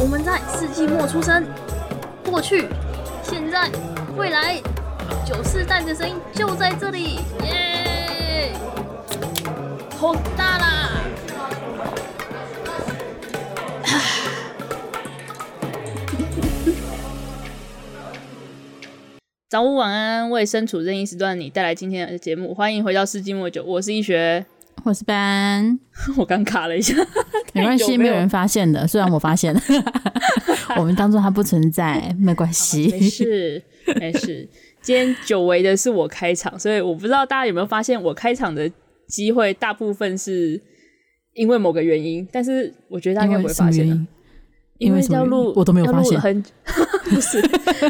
我们在世纪末出生，过去、现在、未来，九四代的声音就在这里，耶！好大啦！早午晚安，为身处任意时段的你带来今天的节目，欢迎回到世纪末九，我是易学。我是班，我刚卡了一下，没关系，没有？人发现的。虽然我发现了，我们当做它不存在，没关系，没事，没事。今天久违的是我开场，所以我不知道大家有没有发现，我开场的机会大部分是因为某个原因，但是我觉得大家应该不会发现的，因为要录，我都没有发现，很不是，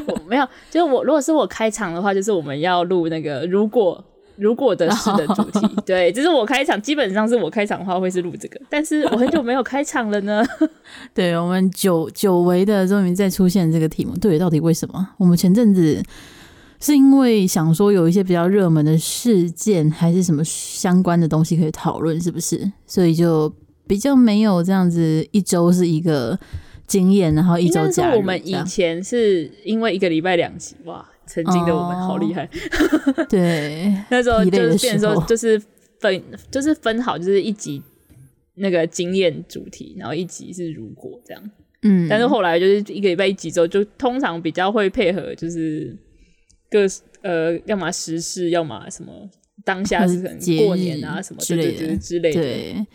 我没有，就是我如果是我开场的话，就是我们要录那个如果。如果的事的主题，对，这是我开场，基本上是我开场的话会是录这个，但是我很久没有开场了呢。对，我们久久违的终于再出现这个题目，对，到底为什么？我们前阵子是因为想说有一些比较热门的事件，还是什么相关的东西可以讨论，是不是？所以就比较没有这样子一周是一个经验，然后一周加。我们以前是因为一个礼拜两集哇。曾经的我们好厉害，哦、对，那时候就是变成说就是分就是分好，就是一集那个经验主题，然后一集是如果这样，嗯，但是后来就是一个礼拜一集之后，就通常比较会配合，就是各呃，要么时事，要么什么当下是可能过年啊什么之类的之类的。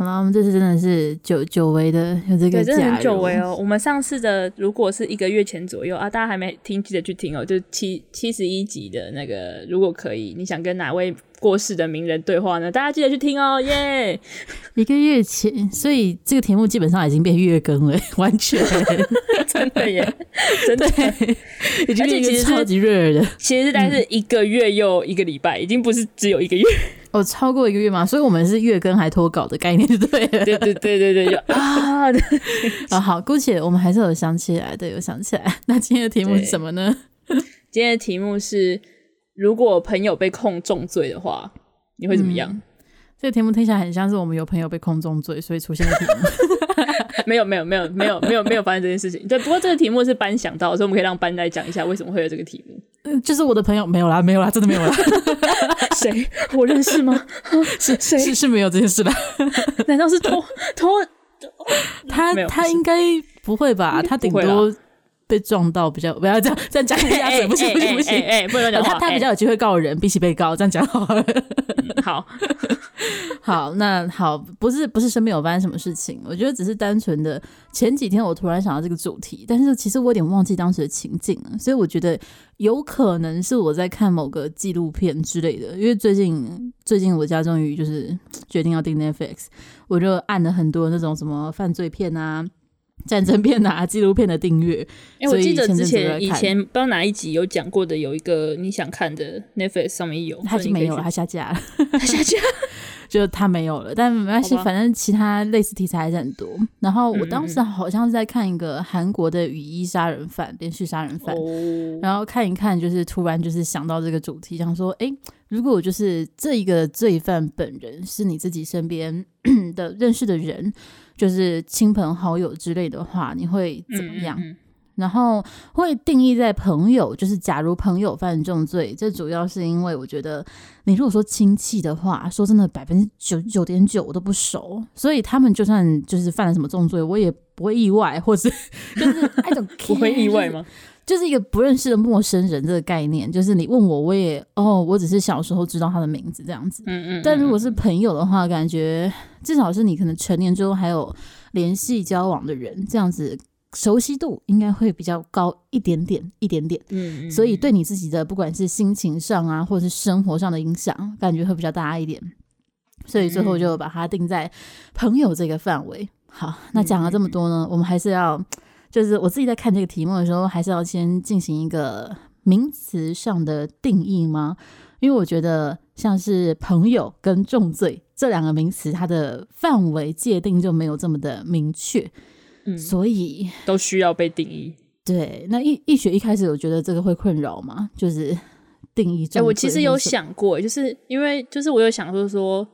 对好了，我们这次真的是久久违的有这个假，对，真的很久违哦。我们上次的如果是一个月前左右啊，大家还没听，记得去听哦，就七七十一集的那个，如果可以，你想跟哪位过世的名人对话呢？大家记得去听哦，耶、yeah！一个月前，所以这个题目基本上已经变月更了，完全真的耶，真的，已经其实超级热的，其实大概是一个月又一个礼拜，已经不是只有一个月。哦，超过一个月吗？所以我们是月更还拖稿的概念，对，对对对对对，啊好，姑且我们还是有想起来的，有想起来。那今天的题目是什么呢？今天的题目是，如果朋友被控重罪的话，你会怎么样？嗯、这个题目听起来很像是我们有朋友被控重罪，所以出现的题目。没有没有没有没有没有没有发生这件事情。对，不过这个题目是班想到，所以我们可以让班来讲一下为什么会有这个题目。嗯，就是我的朋友没有啦，没有啦，真的没有啦。谁？我认识吗？是谁？是是没有这件事的。难道是托托？他他应该不会吧？他顶多被撞到比较，不要这样这样讲人家，不行不行不行，哎，不能讲他他比较有机会告人，比起被告，这样讲好了。好。好，那好，不是不是身边有发生什么事情，我觉得只是单纯的前几天我突然想到这个主题，但是其实我有点忘记当时的情境了，所以我觉得有可能是我在看某个纪录片之类的，因为最近最近我家终于就是决定要订 Netflix，我就按了很多那种什么犯罪片啊、战争片啊、纪录片的订阅。哎、欸，我记得之前以前不知道哪一集有讲过的，有一个你想看的 Netflix 上面有，它已经没有了，它下架了，它下架。就他没有了，但没关系，反正其他类似题材还是很多。然后我当时好像是在看一个韩国的雨衣杀人犯，连续杀人犯。哦。然后看一看，就是突然就是想到这个主题，想说，诶，如果就是这一个罪犯本人是你自己身边 的认识的人，就是亲朋好友之类的话，你会怎么样？嗯嗯然后会定义在朋友，就是假如朋友犯重罪，这主要是因为我觉得，你如果说亲戚的话，说真的，百分之九十九点九我都不熟，所以他们就算就是犯了什么重罪，我也不会意外，或是 就是那种不会意外吗？就是一个不认识的陌生人这个概念，就是你问我，我也哦，我只是小时候知道他的名字这样子，嗯嗯。但如果是朋友的话，感觉至少是你可能成年之后还有联系交往的人这样子。熟悉度应该会比较高一点点，一点点，嗯，嗯，所以对你自己的不管是心情上啊，或者是生活上的影响，感觉会比较大一点，所以最后就把它定在朋友这个范围。好，那讲了这么多呢，我们还是要，就是我自己在看这个题目的时候，还是要先进行一个名词上的定义吗？因为我觉得像是朋友跟重罪这两个名词，它的范围界定就没有这么的明确。嗯，所以都需要被定义。对，那易易学一开始有觉得这个会困扰吗？就是定义。哎、欸，我其实有想过，就是因为就是我有想说说，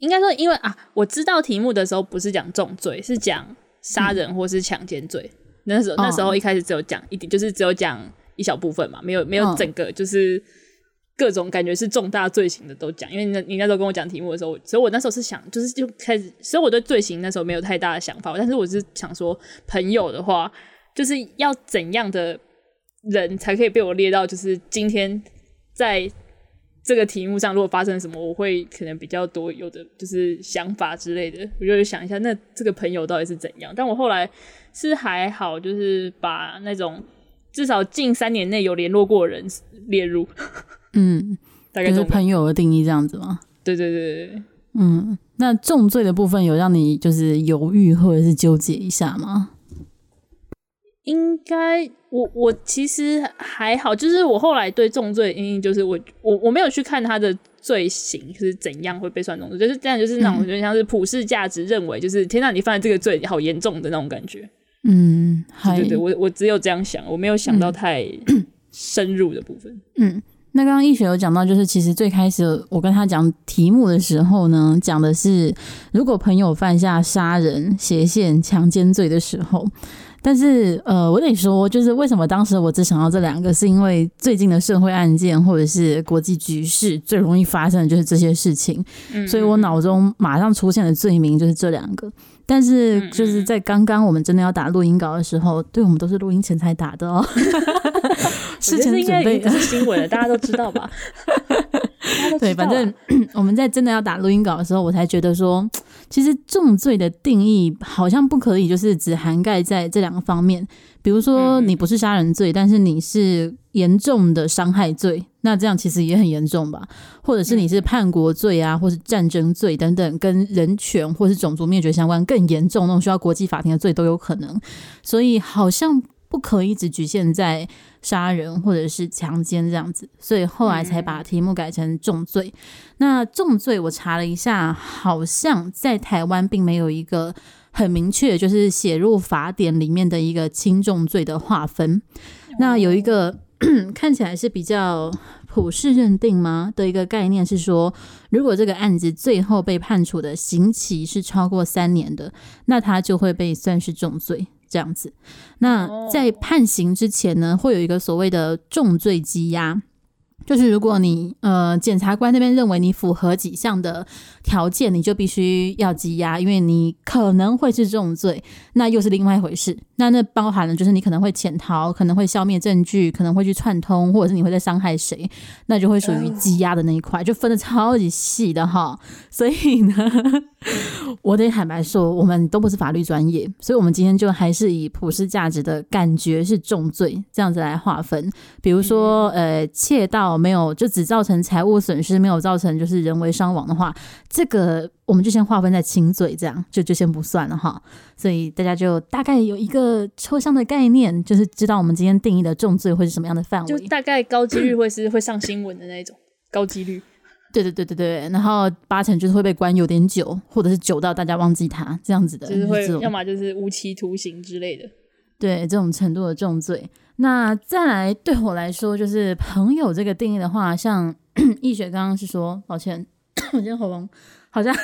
应该说因为啊，我知道题目的时候不是讲重罪，是讲杀人或是强奸罪。那时候那时候一开始只有讲一点，就是只有讲一小部分嘛，没有没有整个就是各种感觉是重大罪行的都讲。因为你你那时候跟我讲题目的时候，所以我那时候是想，就是就开始，所以我对罪行那时候没有太大的想法。但是我是想说，朋友的话，就是要怎样的人才可以被我列到，就是今天在这个题目上，如果发生什么，我会可能比较多有的就是想法之类的。我就想一下，那这个朋友到底是怎样？但我后来。是还好，就是把那种至少近三年内有联络过的人列入，嗯，大概就是朋友的定义这样子吗？对对对对，嗯，那重罪的部分有让你就是犹豫或者是纠结一下吗？应该，我我其实还好，就是我后来对重罪，因为就是我我我没有去看他的。罪行是怎样会被算重罪？就是这样，就是那种有点像是普世价值认为，就是天哪，你犯了这个罪，好严重的那种感觉。嗯，对对对，我我只有这样想，我没有想到太深入的部分。嗯，那刚刚易学有讲到，就是其实最开始我跟他讲题目的时候呢，讲的是如果朋友犯下杀人、斜线、强奸罪的时候。但是，呃，我得说，就是为什么当时我只想到这两个，是因为最近的社会案件或者是国际局势最容易发生的就是这些事情，嗯，所以我脑中马上出现的罪名就是这两个。但是，就是在刚刚我们真的要打录音稿的时候，对，我们都是录音前才打的哦，事 前准备是新闻，大家都知道吧？对，反正 我们在真的要打录音稿的时候，我才觉得说，其实重罪的定义好像不可以，就是只涵盖在这两个方面。比如说，你不是杀人罪，但是你是严重的伤害罪，那这样其实也很严重吧？或者是你是叛国罪啊，或是战争罪等等，跟人权或是种族灭绝相关更严重那种需要国际法庭的罪都有可能。所以好像不可以只局限在杀人或者是强奸这样子。所以后来才把题目改成重罪。那重罪我查了一下，好像在台湾并没有一个。很明确，就是写入法典里面的一个轻重罪的划分。那有一个看起来是比较普世认定吗的一个概念是说，如果这个案子最后被判处的刑期是超过三年的，那他就会被算是重罪这样子。那在判刑之前呢，会有一个所谓的重罪羁押。就是如果你呃检察官那边认为你符合几项的条件，你就必须要羁押，因为你可能会是重罪，那又是另外一回事。那那包含了就是你可能会潜逃，可能会消灭证据，可能会去串通，或者是你会在伤害谁，那就会属于羁押的那一块，就分的超级细的哈。所以呢，我得坦白说，我们都不是法律专业，所以我们今天就还是以普世价值的感觉是重罪这样子来划分。比如说呃窃盗。没有，就只造成财务损失，没有造成就是人为伤亡的话，这个我们就先划分在轻罪，这样就就先不算了哈。所以大家就大概有一个抽象的概念，就是知道我们今天定义的重罪会是什么样的范围，就大概高几率会是会上新闻的那种高几率。对对对对对，然后八成就是会被关有点久，或者是久到大家忘记他这样子的，就是会要么就是无期徒刑之类的。对，这种程度的重罪。那再来对我来说，就是朋友这个定义的话，像 易雪刚刚是说，抱歉，我今天喉咙好像，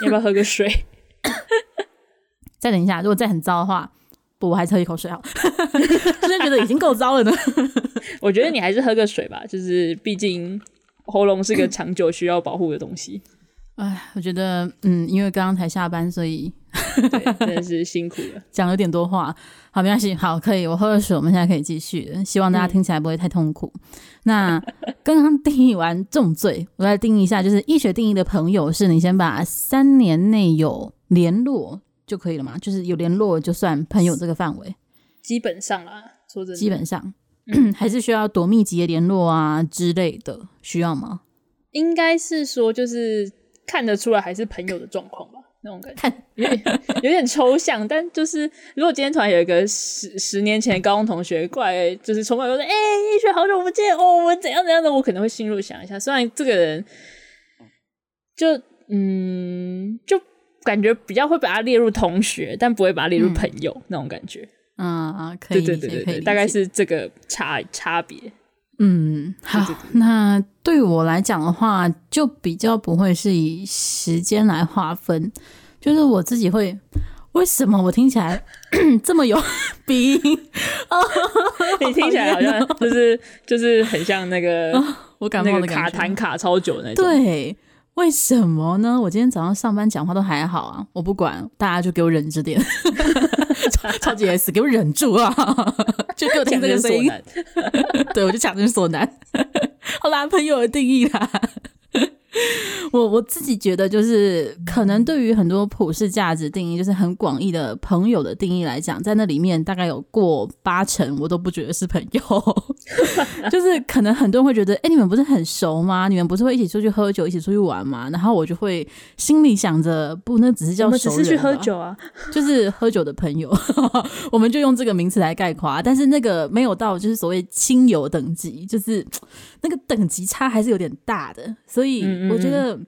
你要不要喝个水？再等一下，如果再很糟的话，不，我还是喝一口水好。真的觉得已经够糟了呢。我觉得你还是喝个水吧，就是毕竟喉咙是个长久需要保护的东西。哎，我觉得，嗯，因为刚刚才下班，所以对，真的是辛苦了，讲了点多话。好，没关系，好，可以，我喝了水，我们现在可以继续。希望大家听起来不会太痛苦。嗯、那 刚刚定义完重罪，我来定义一下，就是医学定义的朋友，是你先把三年内有联络就可以了嘛？就是有联络就算朋友这个范围。基本上啦，说真的，基本上、嗯、还是需要多密集的联络啊之类的，需要吗？应该是说，就是。看得出来还是朋友的状况吧，那种感觉有点 有点抽象，但就是如果今天突然有一个十十年前高中同学过来，就是从来都说：“哎、欸，易学好久不见哦，我们怎样怎样的？”我可能会心入想一下，虽然这个人就嗯，就感觉比较会把他列入同学，但不会把他列入朋友、嗯、那种感觉。嗯啊，可以，对对对对，大概是这个差差别。嗯，好，对对对，那对我来讲的话，就比较不会是以时间来划分，就是我自己会，为什么我听起来 这么有 鼻音？你听起来好像就是就是很像那个 我感冒的卡痰卡超久那种。对，为什么呢？我今天早上上班讲话都还好啊，我不管，大家就给我忍着点，超 超级 S，给我忍住啊！就给我听这个声音，对，我就强人所难。好啦，朋友的定义啦。我我自己觉得，就是可能对于很多普世价值定义，就是很广义的朋友的定义来讲，在那里面大概有过八成，我都不觉得是朋友。就是可能很多人会觉得，哎、欸，你们不是很熟吗？你们不是会一起出去喝酒，一起出去玩吗？然后我就会心里想着，不，那只是叫熟人，只是去喝酒啊，就是喝酒的朋友，我们就用这个名词来概括。但是那个没有到，就是所谓亲友等级，就是 那个等级差还是有点大的，所以。我觉得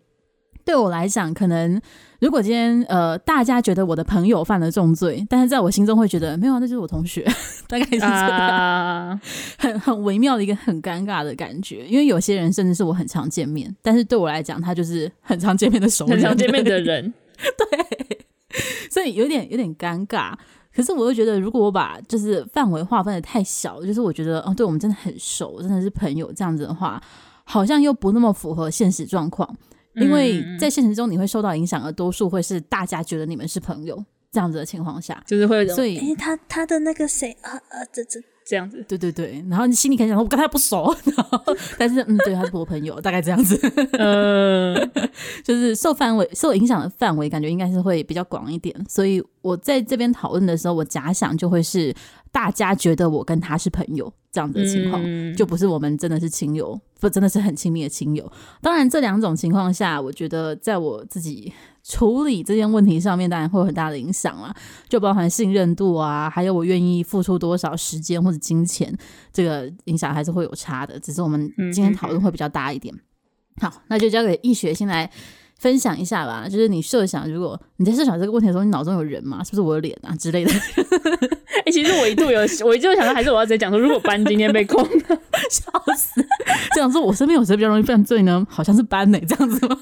对我来讲，可能如果今天呃大家觉得我的朋友犯了重罪，但是在我心中会觉得没有，啊那就是我同学，大概是这样，啊、很很微妙的一个很尴尬的感觉。因为有些人甚至是我很常见面，但是对我来讲，他就是很常见面的熟人，很常见面的 人，对，所以有点有点尴尬。可是我又觉得，如果我把就是范围划分的太小，就是我觉得哦，对我们真的很熟，真的是朋友这样子的话。好像又不那么符合现实状况，因为在现实中你会受到影响，而多数会是大家觉得你们是朋友这样子的情况下，就是会，所以，欸、他他的那个谁啊啊，这这这样子，对对对，然后你心里可能想说，我跟他不熟，然后但是嗯，对，他是我朋友，大概这样子，嗯，就是受范围受影响的范围，感觉应该是会比较广一点，所以我在这边讨论的时候，我假想就会是大家觉得我跟他是朋友。这样子的情况，嗯、就不是我们真的是亲友，不真的是很亲密的亲友。当然，这两种情况下，我觉得在我自己处理这件问题上面，当然会有很大的影响啦，就包含信任度啊，还有我愿意付出多少时间或者金钱，这个影响还是会有差的。只是我们今天讨论会比较大一点。好，那就交给易学先来。分享一下吧，就是你设想，如果你在设想这个问题的时候，你脑中有人吗？是不是我的脸啊之类的？哎、欸，其实我一度有，我一度想到，还是我要直接讲说，如果班今天被控，笑死！这样说，我身边有谁比较容易犯罪呢？好像是班呢、欸，这样子吗？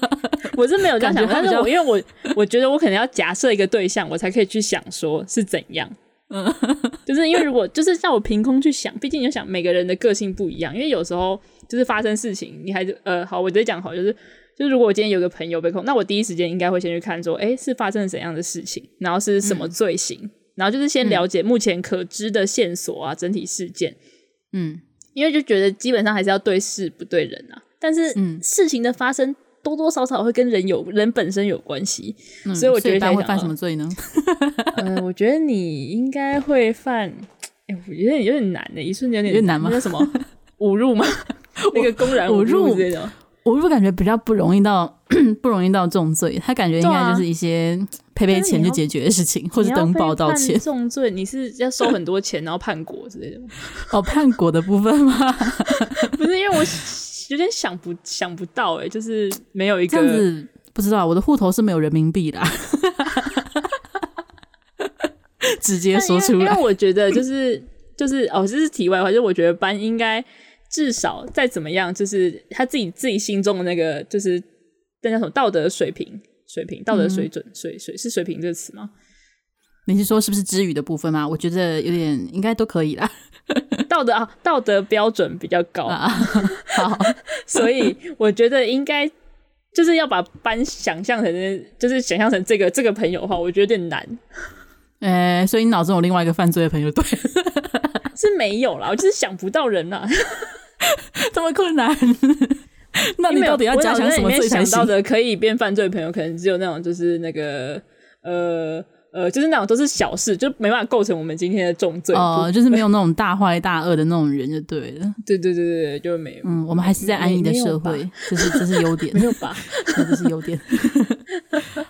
我是没有这样想，但是我因为我我觉得我可能要假设一个对象，我才可以去想说是怎样。嗯，就是因为如果就是叫我凭空去想，毕竟你要想每个人的个性不一样，因为有时候就是发生事情，你还是呃，好，我直接讲好，就是。就如果我今天有个朋友被控，那我第一时间应该会先去看说，哎、欸，是发生了怎样的事情，然后是什么罪行，嗯、然后就是先了解目前可知的线索啊，嗯、整体事件，嗯，因为就觉得基本上还是要对事不对人啊，但是事情的发生多多少少会跟人有人本身有关系，嗯、所以我觉得他会犯什么罪呢？嗯、呃，我觉得你应该会犯，哎、欸，我觉得有点难的、欸，一瞬间有点难吗？那什么侮辱吗？那个公然 侮辱这种。我是不是感觉比较不容易到 不容易到重罪？他感觉应该就是一些赔赔钱就解决的事情，或者登报道歉。重罪，你是要收很多钱，然后判国之类的？哦，判国的部分吗？不是，因为我有点想不想不到哎、欸，就是没有一个这样子，不知道我的户头是没有人民币的，直接说出来。因为我觉得就是就是哦，这是题外话，就是我觉得班应该。至少再怎么样，就是他自己自己心中的那个，就是那叫什么道德水平、水平、道德水准、嗯、水水是水平这个词吗？你是说是不是之语的部分吗？我觉得有点应该都可以啦。道德啊，道德标准比较高啊。好，所以我觉得应该就是要把班想象成，就是想象成这个这个朋友的话，我觉得有点难。呃、欸，所以你脑中有另外一个犯罪的朋友，对？是没有啦，我就是想不到人啦。这么困难？那你到底要加强什么罪才行？想 到的可以变犯罪的朋友，可能只有那种就是那个呃呃，就是那种都是小事，就没办法构成我们今天的重罪哦、呃，就是没有那种大坏大恶的那种人就对了。对对对对对，就没有。嗯，我们还是在安逸的社会，这是这是优点，没有吧？这是优点。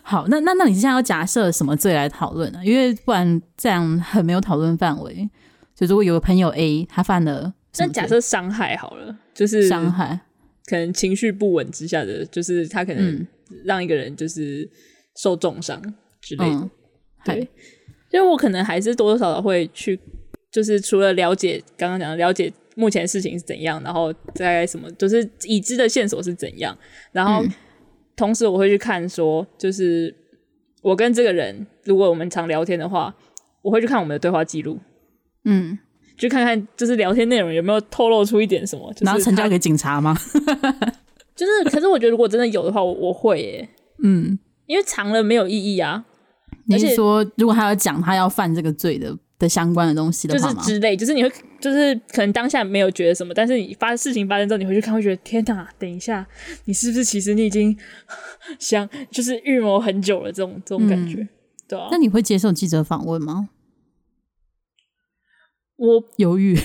好，那那那你现在要假设什么罪来讨论呢？因为不然这样很没有讨论范围。就如果有个朋友 A 他犯了。那假设伤害好了，就是伤害，可能情绪不稳之下的，就是他可能让一个人就是受重伤之类的。嗯、对，因为我可能还是多多少少会去，就是除了了解刚刚讲的了解目前事情是怎样，然后在什么，就是已知的线索是怎样，然后同时我会去看说，就是我跟这个人，如果我们常聊天的话，我会去看我们的对话记录，嗯，去看看就是聊天内容有没有透露出一点什么，然后呈交给警察吗？就是，可是我觉得如果真的有的话，我我会耶，嗯，因为藏了没有意义啊。你是说，如果他要讲他要犯这个罪的的相关的东西的话就是之类，就是你会，就是可能当下没有觉得什么，但是你发事情发生之后，你回去看会觉得天哪，等一下，你是不是其实你已经 想就是预谋很久了这种这种感觉，嗯、对啊。那你会接受记者访问吗？我犹豫，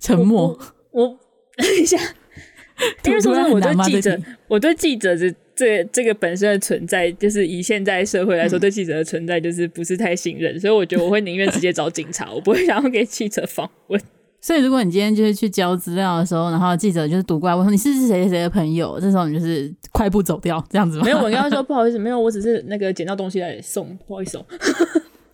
沉默。我，我 等一下。因为说真的，我对记者，我对记者这这这个本身的存在，就是以现在社会来说，对记者的存在就是不是太信任，所以我觉得我会宁愿直接找警察，我不会想要给记者访问。所以如果你今天就是去交资料的时候，然后记者就是读过来问说你是谁谁谁的朋友，这时候你就是快步走掉这样子吗？没有，我刚刚说不好意思，没有，我只是那个捡到东西来送，不好意思哦。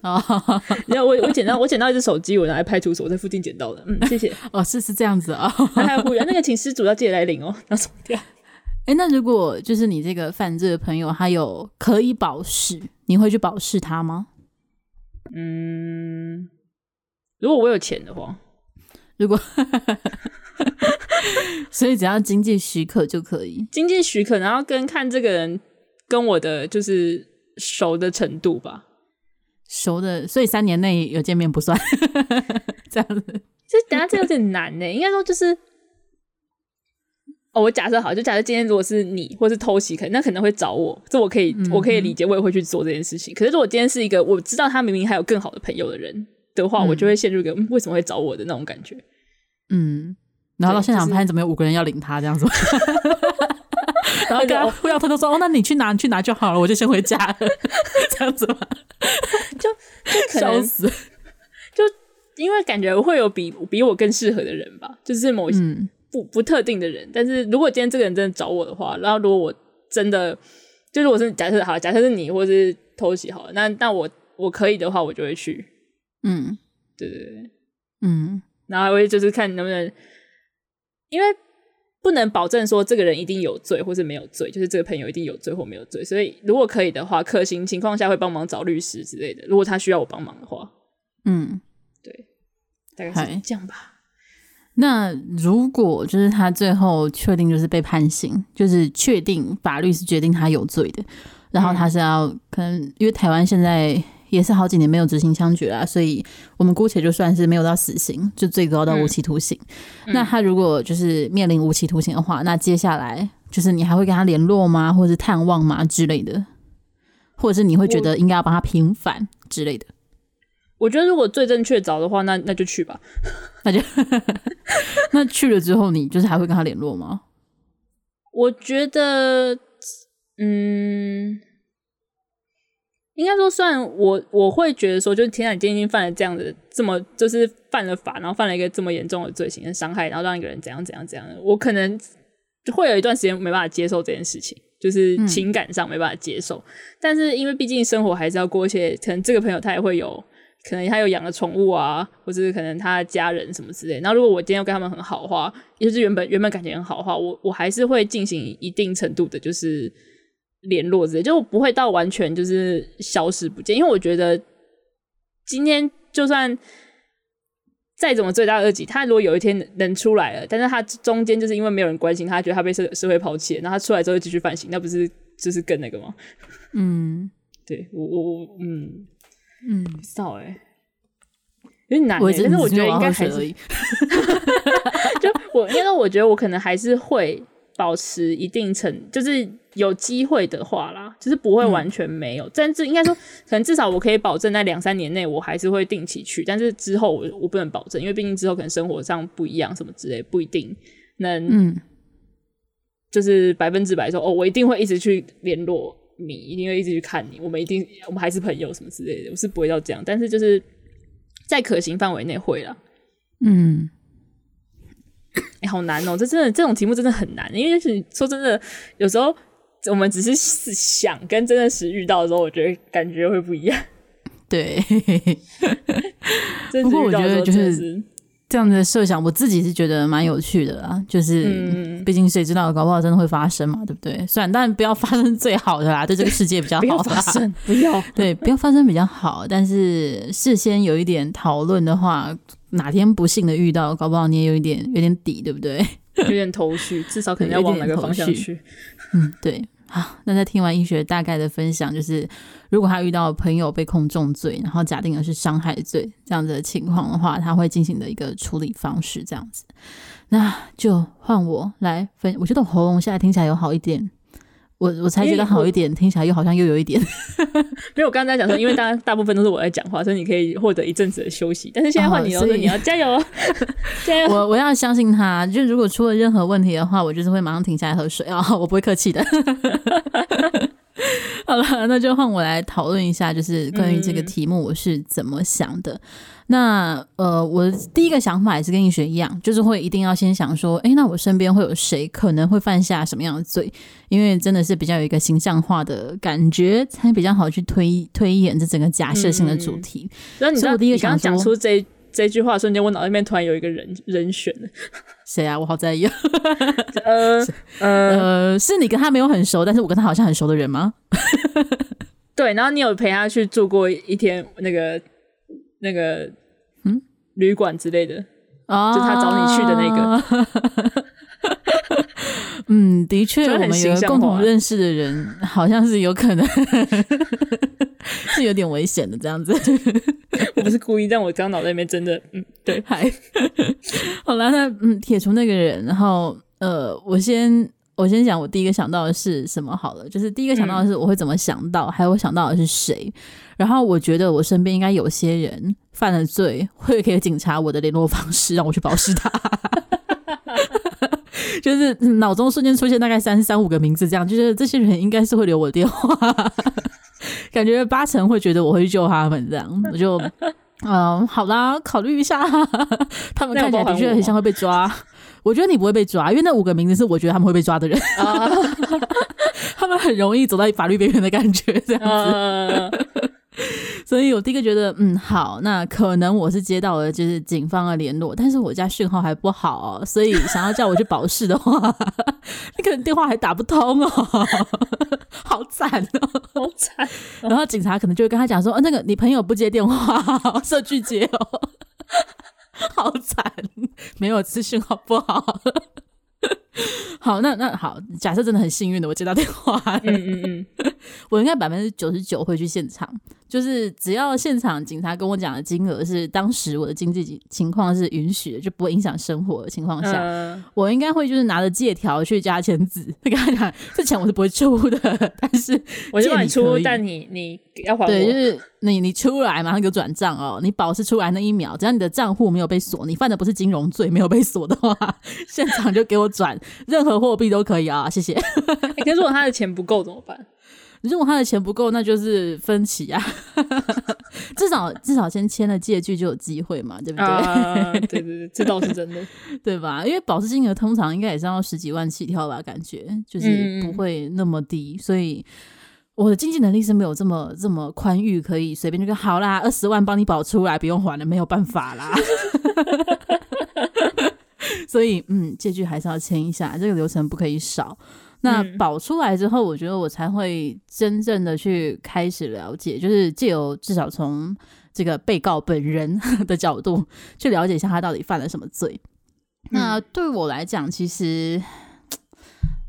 哦，然后我我捡到我捡到一只手机，我拿来派出所，我在附近捡到的。嗯，谢谢。哦，是是这样子啊。还有会员，那个请失主要记得来领哦。哎，那如果就是你这个犯罪的朋友，他有可以保释，你会去保释他吗？嗯，如果我有钱的话，如果，所以只要经济许可就可以。经济许可，然后跟看这个人跟我的就是熟的程度吧。熟的，所以三年内有见面不算，这样子。就等下这有点难呢，应该说就是，哦，我假设好，就假设今天如果是你或是偷袭，可能那可能会找我，这我可以、嗯、我可以理解，我也会去做这件事情。可是如果今天是一个我知道他明明还有更好的朋友的人的话，嗯、我就会陷入一个为什么会找我的那种感觉。嗯，然后到现场发现怎么有五个人要领他这样子。然后跟他不要偷偷说哦，那你去拿你去拿就好了，我就先回家了，这样子吗？就就可能死，就因为感觉会有比比我更适合的人吧，就是某些不、嗯、不特定的人。但是如果今天这个人真的找我的话，然后如果我真的就如果是假设好，假设是你或者是偷袭好了，那那我我可以的话，我就会去。嗯，对对对，嗯，然后我会就是看能不能，因为。不能保证说这个人一定有罪或是没有罪，就是这个朋友一定有罪或没有罪。所以如果可以的话，可行情况下会帮忙找律师之类的。如果他需要我帮忙的话，嗯，对，大概是这样吧。那如果就是他最后确定就是被判刑，就是确定法律是决定他有罪的，然后他是要、嗯、可能因为台湾现在。也是好几年没有执行枪决啊，所以我们姑且就算是没有到死刑，就最高到无期徒刑。嗯、那他如果就是面临无期徒刑的话，那接下来就是你还会跟他联络吗，或者是探望吗之类的，或者是你会觉得应该要帮他平反之类的？我觉得如果最正确找的话，那那就去吧，那就 那去了之后，你就是还会跟他联络吗？我觉得，嗯。应该说，算我我会觉得说，就是天啊，你今天已经犯了这样的这么就是犯了法，然后犯了一个这么严重的罪行的伤害，然后让一个人怎样怎样怎样，我可能会有一段时间没办法接受这件事情，就是情感上没办法接受。嗯、但是因为毕竟生活还是要过，一些可能这个朋友他也会有，可能他有养了宠物啊，或者是可能他的家人什么之类。然后如果我今天要跟他们很好的话，也就是原本原本感情很好的话，我我还是会进行一定程度的，就是。联络之类，就不会到完全就是消失不见，因为我觉得今天就算再怎么罪大恶极，他如果有一天能出来了，但是他中间就是因为没有人关心他，觉得他被社社会抛弃了，然后他出来之后继续反省，那不是就是更那个吗？嗯，对我我我嗯嗯，不知道哎，有点难、欸，但是我觉得应该还是，就我因为我觉得我可能还是会。保持一定程，就是有机会的话啦，就是不会完全没有。嗯、但是应该说，可能至少我可以保证在两三年内，我还是会定期去。但是之后我我不能保证，因为毕竟之后可能生活上不一样，什么之类，不一定能，嗯，就是百分之百说哦，我一定会一直去联络你，一定会一直去看你，我们一定我们还是朋友什么之类的，我是不会到这样。但是就是在可行范围内会了，嗯。好难哦、喔！这真的这种题目真的很难，因为是说真的，有时候我们只是想跟真的实遇到的时候，我觉得感觉会不一样。对，不过我觉得就是这样的设想，我自己是觉得蛮有趣的啦。就是，毕竟谁知道，搞不好真的会发生嘛，对不对？虽然，但不要发生最好的啦，对这个世界比较好。不要发生，不要 对，不要发生比较好。但是事先有一点讨论的话，哪天不幸的遇到，搞不好你也有一点有点底，对不对？有点头绪，至少可能要往哪个方向去。嗯，对。好，那在听完医学大概的分享，就是如果他遇到朋友被控重罪，然后假定的是伤害罪这样子的情况的话，他会进行的一个处理方式这样子。那就换我来分，我觉得喉咙现在听起来有好一点。我我才觉得好一点，听起来又好像又有一点。没有，我刚才在讲说，因为大大部分都是我在讲话，所以你可以获得一阵子的休息。但是现在换你了，哦，所以你要加油，加油！我我要相信他，就如果出了任何问题的话，我就是会马上停下来喝水啊，我不会客气的。好了，那就换我来讨论一下，就是关于这个题目我是怎么想的。嗯那呃，我第一个想法也是跟医学一样，就是会一定要先想说，哎，那我身边会有谁可能会犯下什么样的罪？因为真的是比较有一个形象化的感觉，才比较好去推推演这整个假设性的主题。然、嗯、后你知道，我第一个想讲出这这句话瞬间，我脑袋里面突然有一个人人选了，谁啊？我好在意。呃 呃，是你跟他没有很熟，但是我跟他好像很熟的人吗？对，然后你有陪他去住过一天那个。那个，嗯，旅馆之类的，哦，就他找你去的那个，嗯，的确，我们有共同认识的人，好像是有可能 是有点危险的这样子。我不是故意，但我刚脑袋里面真的，嗯，对，还 好了，那嗯，铁厨那个人，然后呃，我先。我先讲，我第一个想到的是什么好了，就是第一个想到的是我会怎么想到，嗯、还有我想到的是谁。然后我觉得我身边应该有些人犯了罪，会给警察我的联络方式，让我去保释他。就是脑中瞬间出现大概三三五个名字，这样就是这些人应该是会留我的电话，感觉八成会觉得我会去救他们这样。我就嗯，好啦，考虑一下。他们看起来的确很像会被抓。我觉得你不会被抓，因为那五个名字是我觉得他们会被抓的人，他们很容易走到法律边缘的感觉，这样子。所以我第一个觉得，嗯，好，那可能我是接到了就是警方的联络，但是我家讯号还不好，所以想要叫我去保释的话，你可能电话还打不通哦，好惨哦，好惨。然后警察可能就会跟他讲说，哦，那个你朋友不接电话，社区接哦。好惨，没有资讯好不好？好，那那好，假设真的很幸运的，我接到电话，嗯嗯嗯，我应该百分之九十九会去现场。就是只要现场警察跟我讲的金额是当时我的经济情况是允许的，就不会影响生活的情况下，呃、我应该会就是拿着借条去加签字，会跟他讲这钱我是不会出的，但是我就帮你出，但你你要还我。对，就是你你出来马上给我转账哦，你保释出来那一秒，只要你的账户没有被锁，你犯的不是金融罪，没有被锁的话，现场就给我转任何货币都可以啊，谢谢。可是如果他的钱不够怎么办？如果他的钱不够，那就是分期啊。至少至少先签了借据就有机会嘛，对不对？啊、对对对，这倒是真的，对吧？因为保释金额通常应该也是要十几万起跳吧，感觉就是不会那么低。嗯、所以我的经济能力是没有这么这么宽裕，可以随便就说好啦，二十万帮你保出来，不用还了，没有办法啦。所以嗯，借据还是要签一下，这个流程不可以少。那保出来之后，我觉得我才会真正的去开始了解，就是借由至少从这个被告本人的角度去了解一下他到底犯了什么罪。那对我来讲，其实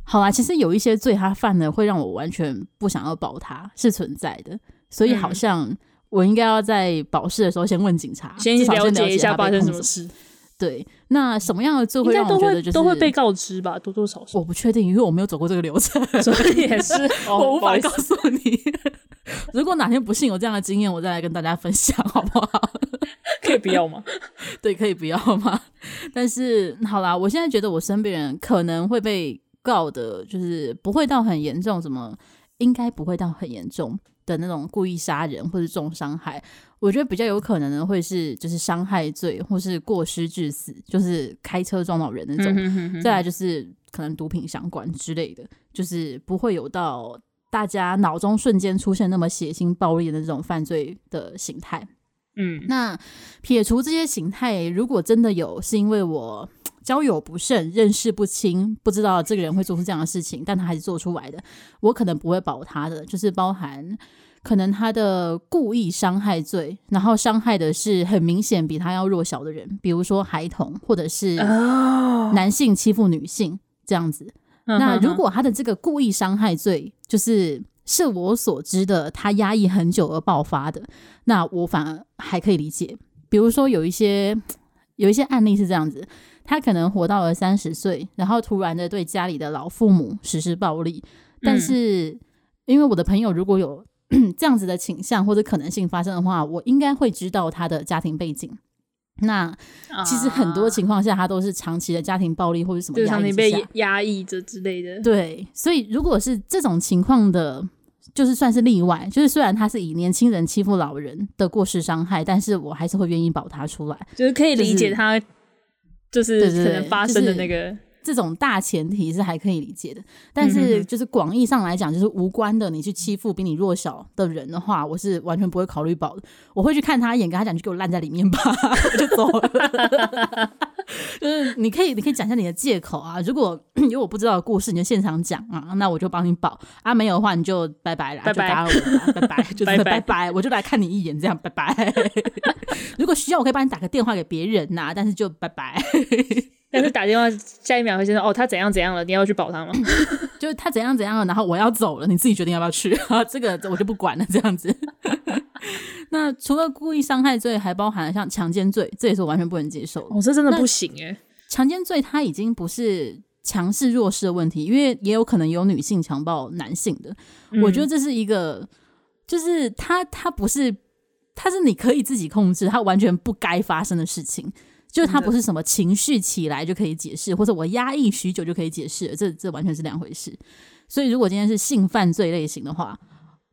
好啦，其实有一些罪他犯了会让我完全不想要保他，是存在的。所以好像我应该要在保释的时候先问警察，先了解一下发生什么事。对，那什么样的罪会让我觉得就是都会被告知吧，多多少少。我不确定，因为我没有走过这个流程，所以也是 我无法告诉你。如果哪天不幸有这样的经验，我再来跟大家分享，好不好？可以不要吗？对，可以不要吗？但是好啦，我现在觉得我身边人可能会被告的，就是不会到很严重，什么应该不会到很严重。的那种故意杀人或者重伤害，我觉得比较有可能的会是就是伤害罪或是过失致死，就是开车撞到人那种。嗯、哼哼再来就是可能毒品相关之类的，就是不会有到大家脑中瞬间出现那么血腥暴力的这种犯罪的形态。嗯，那撇除这些形态，如果真的有是因为我交友不慎、认识不清、不知道这个人会做出这样的事情，但他还是做出来的，我可能不会保他的，就是包含可能他的故意伤害罪，然后伤害的是很明显比他要弱小的人，比如说孩童或者是男性欺负女性这样子。那如果他的这个故意伤害罪，就是是我所知的，他压抑很久而爆发的，那我反而还可以理解。比如说有一些 有一些案例是这样子，他可能活到了三十岁，然后突然的对家里的老父母实施暴力，但是因为我的朋友如果有 这样子的倾向或者可能性发生的话，我应该会知道他的家庭背景。那其实很多情况下，他都是长期的家庭暴力或者什么压抑，长期被压抑着之类的。对，所以如果是这种情况的，就是算是例外。就是虽然他是以年轻人欺负老人的过失伤害，但是我还是会愿意保他出来，就是可以理解他，就是可能发生的那个。这种大前提是还可以理解的，但是就是广义上来讲，就是无关的，你去欺负比你弱小的人的话，我是完全不会考虑保的。我会去看他一眼，跟他讲，就给我烂在里面吧，我就走了。就是你可以，你可以讲一下你的借口啊。如果 有我不知道的故事，你就现场讲啊，那我就帮你保啊。没有的话，你就拜拜了，拜拜，就打扰我了，拜拜，就是拜拜，我就来看你一眼，这样拜拜。如果需要，我可以帮你打个电话给别人呐，但是就拜拜。但是打电话，下一秒会先说哦，他怎样怎样了，你要去保他吗？就是他怎样怎样了，然后我要走了，你自己决定要不要去啊？这个我就不管了，这样子。那除了故意伤害罪，还包含了像强奸罪，这也是我完全不能接受的。哦，这真的不行诶。强奸罪它已经不是强势弱势的问题，因为也有可能有女性强暴男性的。嗯、我觉得这是一个，就是他他不是，他是你可以自己控制，他完全不该发生的事情。就他不是什么情绪起来就可以解释，或者我压抑许久就可以解释，这这完全是两回事。所以如果今天是性犯罪类型的话，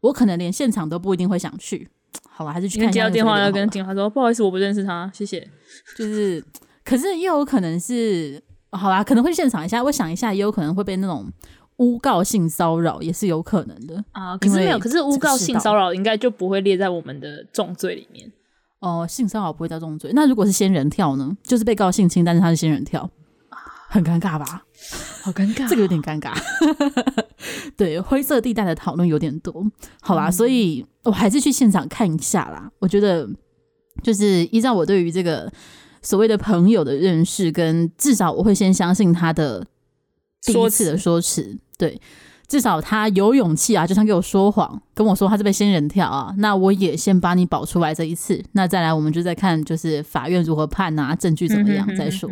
我可能连现场都不一定会想去。好吧，还是去看。接到电话要跟警察说，不好意思，我不认识他，谢谢。就是，可是也有可能是，好吧，可能会现场一下。我想一下，也有可能会被那种诬告性骚扰，也是有可能的啊。可是没有，可是诬告性骚扰应该就不会列在我们的重罪里面。哦，性骚扰不会到重罪。那如果是仙人跳呢？就是被告性侵，但是他是仙人跳，很尴尬吧？好尴尬，这个有点尴尬。对，灰色地带的讨论有点多，好吧？嗯、所以我还是去现场看一下啦。我觉得，就是依照我对于这个所谓的朋友的认识，跟至少我会先相信他的第一次的说辞，对。至少他有勇气啊，就算给我说谎，跟我说他是被仙人跳啊，那我也先把你保出来这一次，那再来我们就再看，就是法院如何判啊，证据怎么样再说。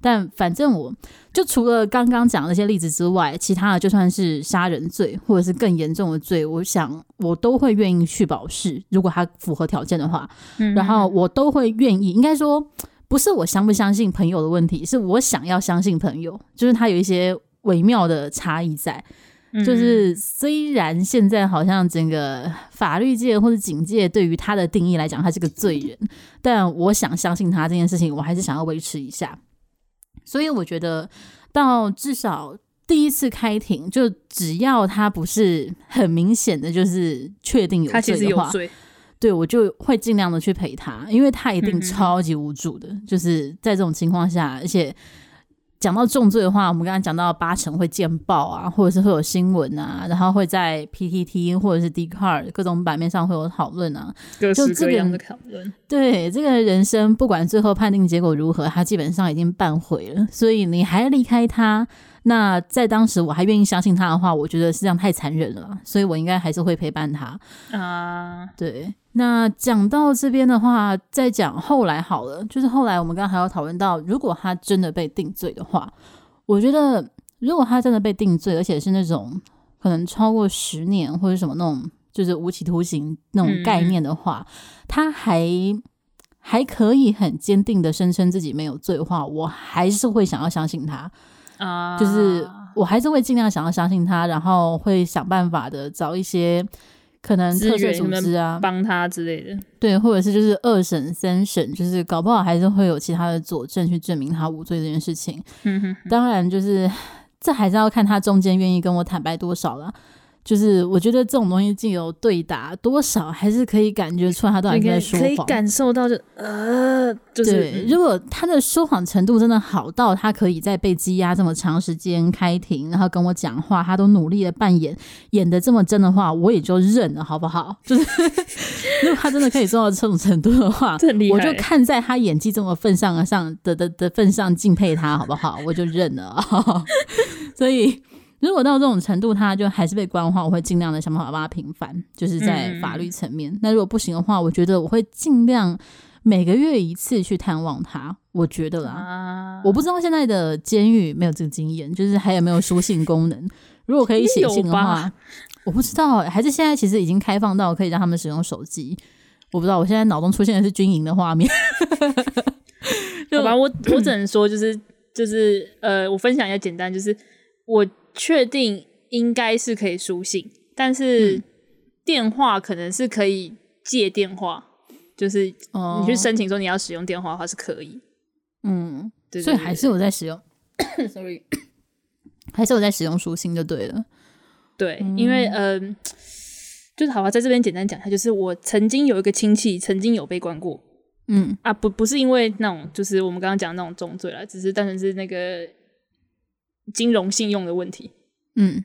但反正我就除了刚刚讲的那些例子之外，其他的就算是杀人罪或者是更严重的罪，我想我都会愿意去保释，如果他符合条件的话，然后我都会愿意。应该说不是我相不相信朋友的问题，是我想要相信朋友，就是他有一些微妙的差异在。就是虽然现在好像整个法律界或者警界对于他的定义来讲，他是个罪人，但我想相信他这件事情，我还是想要维持一下。所以我觉得到至少第一次开庭，就只要他不是很明显的就是确定有罪的话，对，我就会尽量的去陪他，因为他一定超级无助的，就是在这种情况下，而且。讲到重罪的话，我们刚刚讲到八成会见报啊，或者是会有新闻啊，然后会在 PTT 或者是 Dcard 各种版面上会有讨论啊，各式各样的讨论。对，这个人生不管最后判定结果如何，他基本上已经半毁了，所以你还离开他。那在当时我还愿意相信他的话，我觉得是这样太残忍了，所以我应该还是会陪伴他啊。Uh、对，那讲到这边的话，再讲后来好了，就是后来我们刚刚还有讨论到，如果他真的被定罪的话，我觉得如果他真的被定罪，而且是那种可能超过十年或者什么那种就是无期徒刑那种概念的话，嗯、他还还可以很坚定的声称自己没有罪的话，我还是会想要相信他。啊，就是我还是会尽量想要相信他，然后会想办法的找一些可能特色组织啊，帮他之类的。对，或者是就是二审、三审，就是搞不好还是会有其他的佐证去证明他无罪这件事情。嗯哼，当然就是 这还是要看他中间愿意跟我坦白多少了。就是我觉得这种东西，既有对答，多少还是可以感觉出来他到底在说谎，可以感受到就呃，就是对，如果他的说谎程度真的好到他可以在被羁押这么长时间开庭，然后跟我讲话，他都努力的扮演演的这么真的话，我也就认了，好不好？就是 如果他真的可以做到这种程度的话，我就看在他演技这么份上上的的的份上敬佩他，好不好？我就认了，所以。如果到这种程度，他就还是被关的话，我会尽量的想办法帮他平反，就是在法律层面。那、嗯、如果不行的话，我觉得我会尽量每个月一次去探望他。我觉得啦，啊、我不知道现在的监狱没有这个经验，就是还有没有书信功能。如果可以写信的话，我不知道，还是现在其实已经开放到可以让他们使用手机。我不知道，我现在脑中出现的是军营的画面。好吧，我我只能说，就是就是呃，我分享一下简单，就是我。确定应该是可以书信，但是电话可能是可以借电话，嗯、就是你去申请说你要使用电话的话是可以。嗯，对，所以还是我在使用，sorry，还是我在使用书信就对了。对，嗯、因为嗯、呃，就是好吧，在这边简单讲一下，就是我曾经有一个亲戚曾经有被关过，嗯啊，不不是因为那种就是我们刚刚讲的那种重罪了，只是单纯是那个。金融信用的问题，嗯，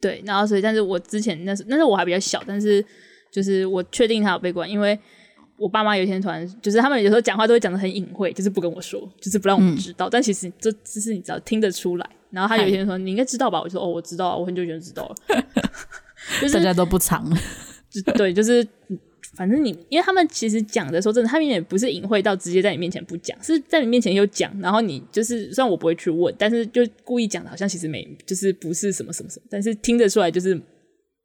对，然后所以，但是我之前那时那时候我还比较小，但是就是我确定他有被关，因为我爸妈有一天突然就是他们有时候讲话都会讲的很隐晦，就是不跟我说，就是不让我们知道，嗯、但其实这只是你知道听得出来。然后他有一天说：“你应该知道吧？”我就说：“哦，我知道，我很久以前就知道了。”就是大家都不藏 了，对，就是。反正你，因为他们其实讲的时候，真的他们也不是隐晦到直接在你面前不讲，是在你面前有讲，然后你就是虽然我不会去问，但是就故意讲的好像其实没，就是不是什么什么什么，但是听得出来就是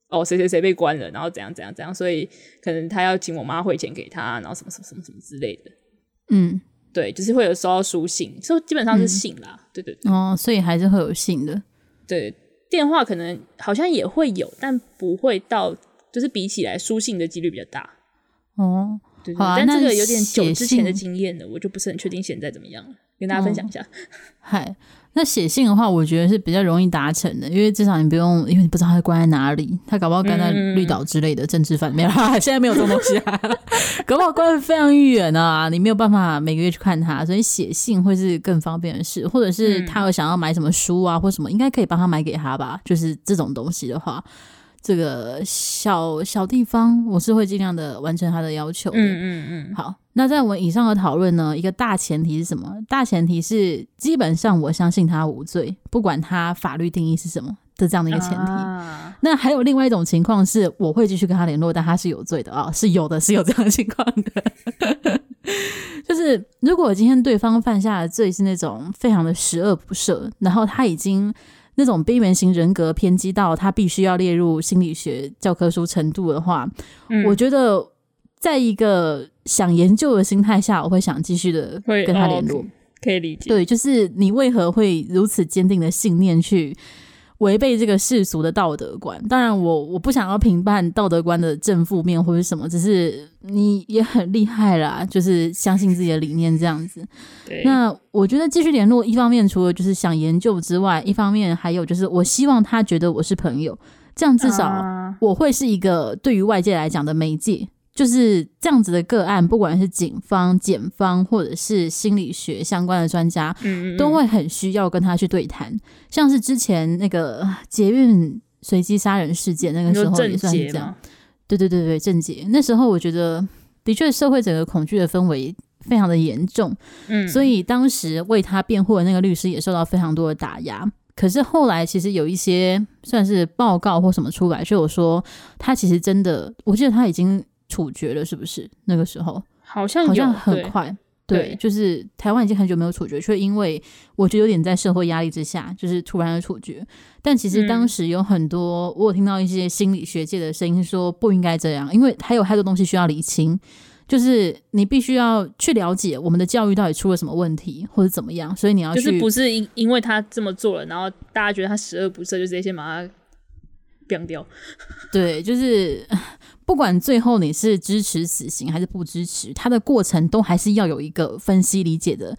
哦，谁谁谁被关了，然后怎样怎样怎样，所以可能他要请我妈汇钱给他，然后什么什么什么什么之类的。嗯，对，就是会有收到书信，所以基本上是信啦，嗯、对对对。哦，所以还是会有信的。对，电话可能好像也会有，但不会到，就是比起来书信的几率比较大。哦，对，对，对，但这个有点久之前的经验了，我就不是很确定现在怎么样了，跟大家分享一下。嗨、嗯，那写信的话，我觉得是比较容易达成的，因为至少你不用，因为你不知道他关在哪里，他搞不好关在绿岛之类的政治犯，没有，现在没有这种东西啊，搞不好关的非常远啊，你没有办法每个月去看他，所以写信会是更方便的事，或者是他有想要买什么书啊，或什么，应该可以帮他买给他吧，就是这种东西的话。这个小小地方，我是会尽量的完成他的要求的。嗯嗯嗯。好，那在我们以上的讨论呢，一个大前提是什么？大前提是基本上我相信他无罪，不管他法律定义是什么的这样的一个前提。啊、那还有另外一种情况是，我会继续跟他联络，但他是有罪的啊、哦，是有的，是有这样的情况的。就是如果今天对方犯下的罪是那种非常的十恶不赦，然后他已经。那种边缘型人格偏激到他必须要列入心理学教科书程度的话，嗯、我觉得在一个想研究的心态下，我会想继续的跟他联络，可以理解。对，就是你为何会如此坚定的信念去违背这个世俗的道德观，当然我我不想要评判道德观的正负面或者什么，只是你也很厉害啦，就是相信自己的理念这样子。那我觉得继续联络，一方面除了就是想研究之外，一方面还有就是我希望他觉得我是朋友，这样至少我会是一个对于外界来讲的媒介。就是这样子的个案，不管是警方、检方，或者是心理学相关的专家，都会很需要跟他去对谈。像是之前那个捷运随机杀人事件，那个时候也算是这样。对对对对，郑捷那时候，我觉得的确社会整个恐惧的氛围非常的严重，嗯，所以当时为他辩护的那个律师也受到非常多的打压。可是后来其实有一些算是报告或什么出来，就有说他其实真的，我记得他已经。处决了是不是？那个时候好像好像很快，对，就是台湾已经很久没有处决，却因为我觉得有点在社会压力之下，就是突然的处决。但其实当时有很多，嗯、我有听到一些心理学界的声音说不应该这样，因为还有太多东西需要理清，就是你必须要去了解我们的教育到底出了什么问题或者怎么样，所以你要就是不是因因为他这么做了，然后大家觉得他十恶不赦，就直接先把他毙掉。对，就是。不管最后你是支持死刑还是不支持，它的过程都还是要有一个分析理解的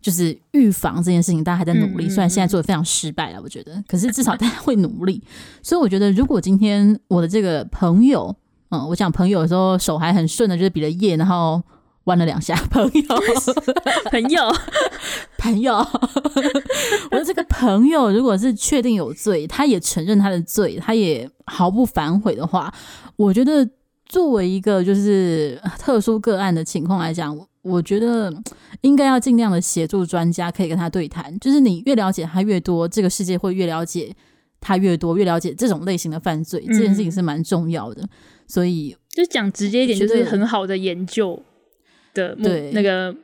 就是预防这件事情，大家还在努力。虽然现在做的非常失败了，我觉得，可是至少大家会努力。所以我觉得，如果今天我的这个朋友，嗯，我讲朋友的时候手还很顺的，就是比了耶，然后弯了两下。朋友，朋友，朋友，我的这个朋友，如果是确定有罪，他也承认他的罪，他也毫不反悔的话，我觉得作为一个就是特殊个案的情况来讲。我觉得应该要尽量的协助专家，可以跟他对谈。就是你越了解他越多，这个世界会越了解他越多，越了解这种类型的犯罪，这件事情是蛮重要的。所以，就讲直接一点，就是很好的研究的目对那个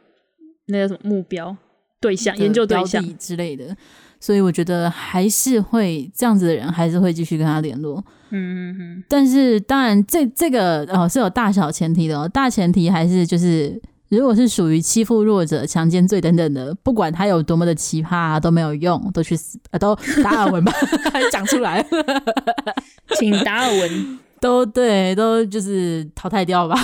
那个什么目标对象、研究对象之类的。所以，我觉得还是会这样子的人，还是会继续跟他联络。嗯嗯嗯。但是，当然，这这个哦是有大小前提的哦，大前提还是就是。如果是属于欺负弱者、强奸罪等等的，不管他有多么的奇葩、啊，都没有用，都去死，啊、都达尔文吧，还讲出来，请达尔文都对，都就是淘汰掉吧。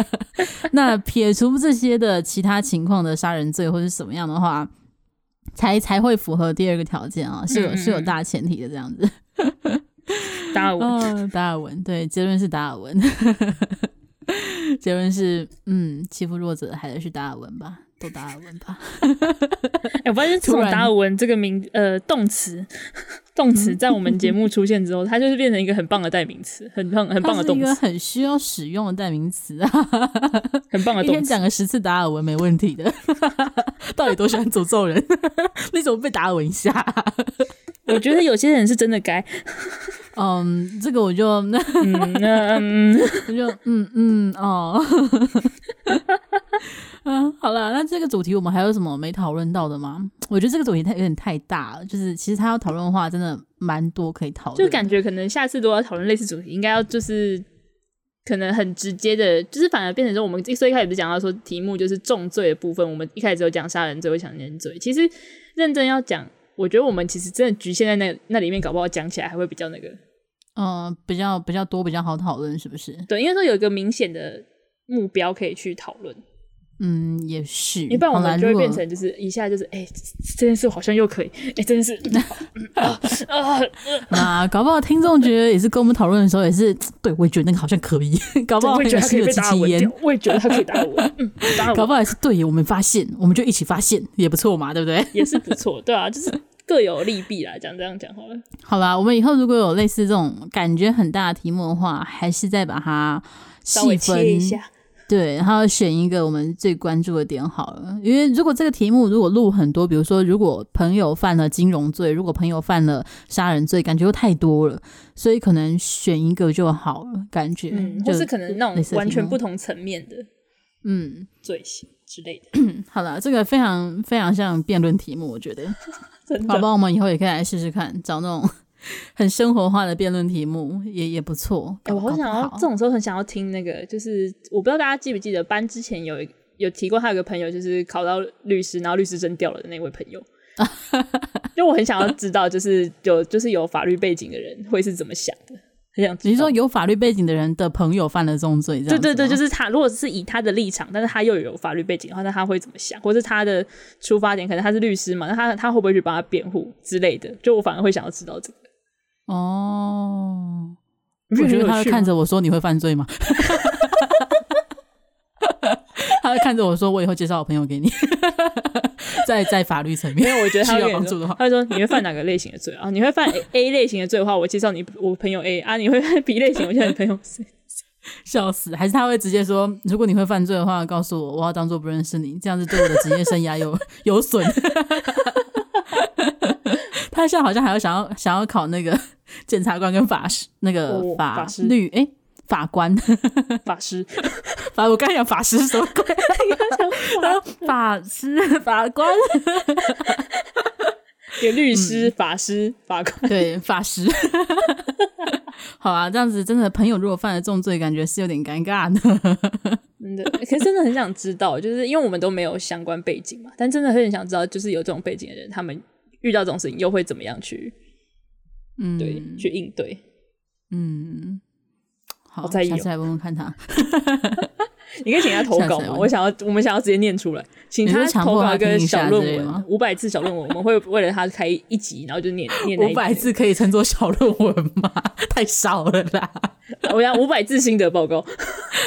那撇除这些的其他情况的杀人罪或者什么样的话，才才会符合第二个条件啊，是有是有大前提的这样子。达尔文，达尔文，对，结论是达尔文。结论是，嗯，欺负弱者还是达尔文吧，都达尔文吧。哎、欸，我发现从达尔文这个名，呃，动词，动词在我们节目出现之后，它就是变成一个很棒的代名词，很棒，很棒的动词，一个很需要使用的代名词啊，很棒的动词。一天讲个十次达尔文没问题的。到底多喜欢诅咒人？你怎么被达尔文一下？我觉得有些人是真的该。嗯，这个我就，嗯，嗯 我就，嗯嗯哦，嗯，好了，那这个主题我们还有什么没讨论到的吗？我觉得这个主题太有点太大了，就是其实他要讨论的话，真的蛮多可以讨论。就感觉可能下次都要讨论类似主题，应该要就是可能很直接的，就是反而变成说我们最一开始不是讲到说题目就是重罪的部分，我们一开始有讲杀人罪、强奸罪，其实认真要讲。我觉得我们其实真的局限在那那里面，搞不好讲起来还会比较那个，嗯，比较比较多，比较好讨论，是不是？对，因为说有一个明显的目标可以去讨论。嗯，也是。一般我们就会变成就是一下就是哎、欸，这件事好像又可以，哎、欸，这件事 啊啊 啊！搞不好听众觉得也是跟我们讨论的时候也是，对我也觉得那个好像可以，搞不好会觉得他可以被打稳，我也觉得他可以打我，嗯，搞不好也是对，我们发现，我们就一起发现也不错嘛，对不对？也是不错，对啊，就是各有利弊啦，讲这样讲好了。好啦，我们以后如果有类似这种感觉很大的题目的话，还是再把它细分一下。对，然后选一个我们最关注的点好了，因为如果这个题目如果录很多，比如说如果朋友犯了金融罪，如果朋友犯了杀人罪，感觉又太多了，所以可能选一个就好了，感觉，嗯，或是可能那种完全不同层面的，嗯，罪行之类的。好了，这个非常非常像辩论题目，我觉得，真的，好吧，我们以后也可以来试试看，找那种。很生活化的辩论题目也也不错。哎、欸，我好想要这种时候很想要听那个，就是我不知道大家记不记得班之前有有提过，他有个朋友就是考到律师，然后律师证掉了的那位朋友。就我很想要知道，就是有就是有法律背景的人会是怎么想的。很想知道，你说有法律背景的人的朋友犯了重罪，对对对，就是他如果是以他的立场，但是他又有法律背景的话，那他会怎么想？或是他的出发点，可能他是律师嘛，那他他会不会去帮他辩护之类的？就我反而会想要知道这个。哦，我觉得他会看着我说：“你会犯罪吗？” 他会看着我说：“我以后介绍我朋友给你。”在在法律层面，因为我觉得他需要帮助的话，他会说：“你会犯哪个类型的罪啊？你会犯 A, 类型的罪的话，我介绍你我朋友 A 啊；你会犯 B 类型，我介绍你朋友 C。”笑死！还是他会直接说：“如果你会犯罪的话，告诉我，我要当做不认识你，这样子对我的职业生涯有有损。”他现在好像还要想要想要考那个检察官跟法师，那个法律哎、欸、法官 法师 法我刚才讲法师什么鬼？法师法官有律师、嗯、法师法官对法师。好啊，这样子真的朋友如果犯了重罪，感觉是有点尴尬的。真的，可是真的很想知道，就是因为我们都没有相关背景嘛，但真的很想知道，就是有这种背景的人，他们。遇到这种事情又会怎么样去？嗯，对，去应对。嗯，好，我再下次来问问看他。你可以请他投稿吗？我想要，我们想要直接念出来。请他投稿一个小论文，五百字小论文，我们会为了他开一集，然后就念念五百字可以称作小论文吗？太少了啦！我要五百字心得报告，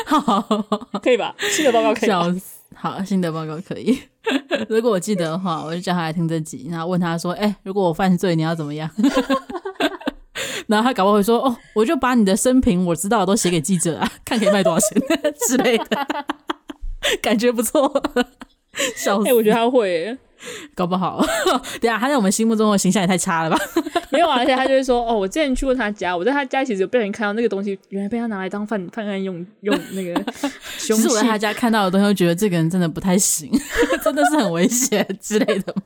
好，可以吧？心得报告可以。笑死，好，心得报告可以。如果我记得的话，我就叫他来听这集，然后问他说：“哎、欸，如果我犯罪，你要怎么样？”然后他搞不好会说：“哦，我就把你的生平我知道的都写给记者啊，看可以卖多少钱之类的。”感觉不错。笑死！哎、欸，我觉得他会，搞不好。对啊他在我们心目中的形象也太差了吧？没有啊，而且他就会说：“哦，我之前去过他家，我在他家其实有被人看到那个东西，原来被他拿来当犯犯案用用那个凶器。”其实我在他家看到的东西，我觉得这个人真的不太行，真的是很危险之类的嘛。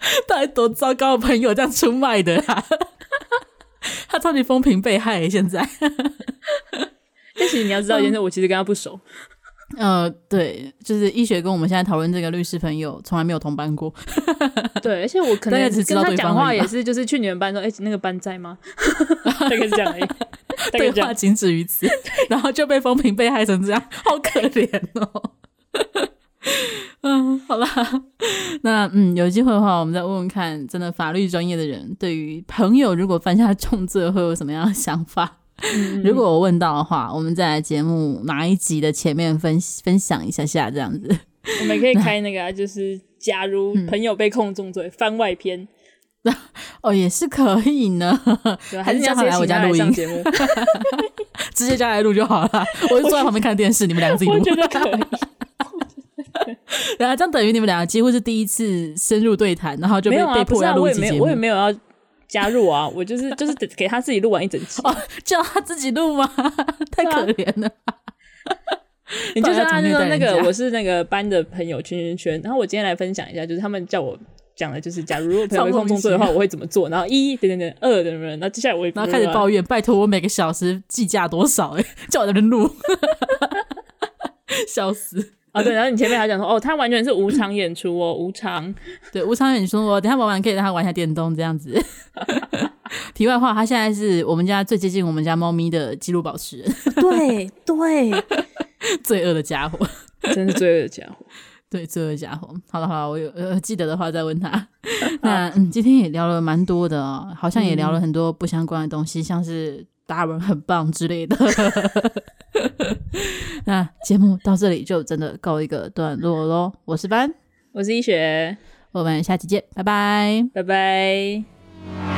到底多糟糕的朋友这样出卖的啊？他超级风评被害，现在。但其实你要知道一件事，我其实跟他不熟。呃，对，就是医学跟我们现在讨论这个律师朋友从来没有同班过。对，而且我可能跟他讲话也是，就是去你们班说，哎、欸，那个班在吗？大概是这样而已。对话仅止于此，然后就被风评被害成这样，好可怜哦。嗯，好啦，那嗯，有机会的话，我们再问问看，真的法律专业的人对于朋友如果犯下重罪会有什么样的想法？嗯、如果我问到的话，我们再来节目哪一集的前面分分享一下下这样子。我们可以 开那个、啊，就是假如朋友被控重罪、嗯、番外篇，哦，也是可以呢。还是叫他来我家录音节目，直接叫来录就好了。我就坐在旁边看电视，你们两个自己录。我觉得可以。然后这样等于你们两个几乎是第一次深入对谈，然后就被被迫要录一集节目。我也没有要。加入啊！我就是 就是给他自己录完一整集，哦，叫他自己录吗？太可怜了。你就说他就说那个我是那个班的朋友圈圈圈，然后我今天来分享一下，就是他们叫我讲的，就是假如如果朋友被控重罪的话，我会怎么做？然后一等等等二等等，然后接下来我也然后开始抱怨，拜托我每个小时计价多少？哎，叫我在那边录，笑死。对，然后你前面还讲说，哦，他完全是无偿演出哦，无偿，对，无偿演出哦，等下玩完可以让他玩一下电动这样子。题外话，他现在是我们家最接近我们家猫咪的纪录保持人，对 对，罪恶的家伙，真是罪恶的家伙，对，罪恶的家伙。好了好了，我有呃记得的话再问他。那嗯，今天也聊了蛮多的哦，好像也聊了很多不相关的东西，嗯、像是达尔文很棒之类的。那节目到这里就真的告一个段落喽。我是班，我是医学，我们下期见，拜拜，拜拜。